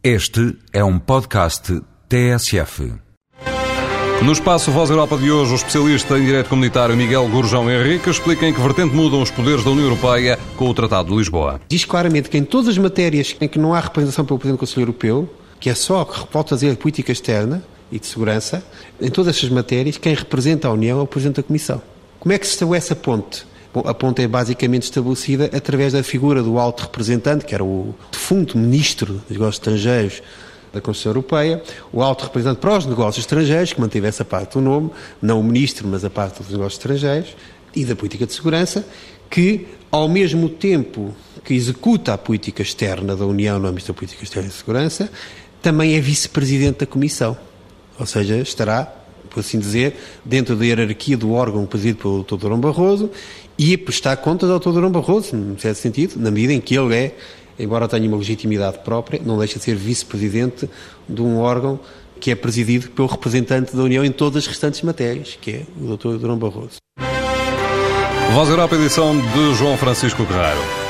Este é um podcast TSF. No espaço Voz Europa de hoje, o especialista em direito comunitário Miguel Gurjão Henrique explica em que vertente mudam os poderes da União Europeia com o Tratado de Lisboa. Diz claramente que em todas as matérias em que não há representação pelo Presidente do Conselho Europeu, que é só que pode fazer política externa e de segurança, em todas essas matérias, quem representa a União é o Presidente da Comissão. Como é que se estabelece a ponte? A ponte é basicamente estabelecida através da figura do alto representante, que era o defunto Ministro dos Negócios Estrangeiros da Constituição Europeia, o alto representante para os negócios estrangeiros, que manteve essa parte do nome, não o ministro, mas a parte dos negócios estrangeiros, e da política de segurança, que, ao mesmo tempo que executa a política externa da União no âmbito da política externa de segurança, também é vice-presidente da Comissão. Ou seja, estará, por assim dizer, dentro da hierarquia do órgão presidido pelo Dr. Durão Barroso e prestar contas ao Dr. Durão Barroso, num certo sentido, na medida em que ele é embora tenha uma legitimidade própria, não deixa de ser vice-presidente de um órgão que é presidido pelo representante da União em todas as restantes matérias, que é o Dr. Durão Barroso. Voz Europa, edição de João Francisco Guerreiro.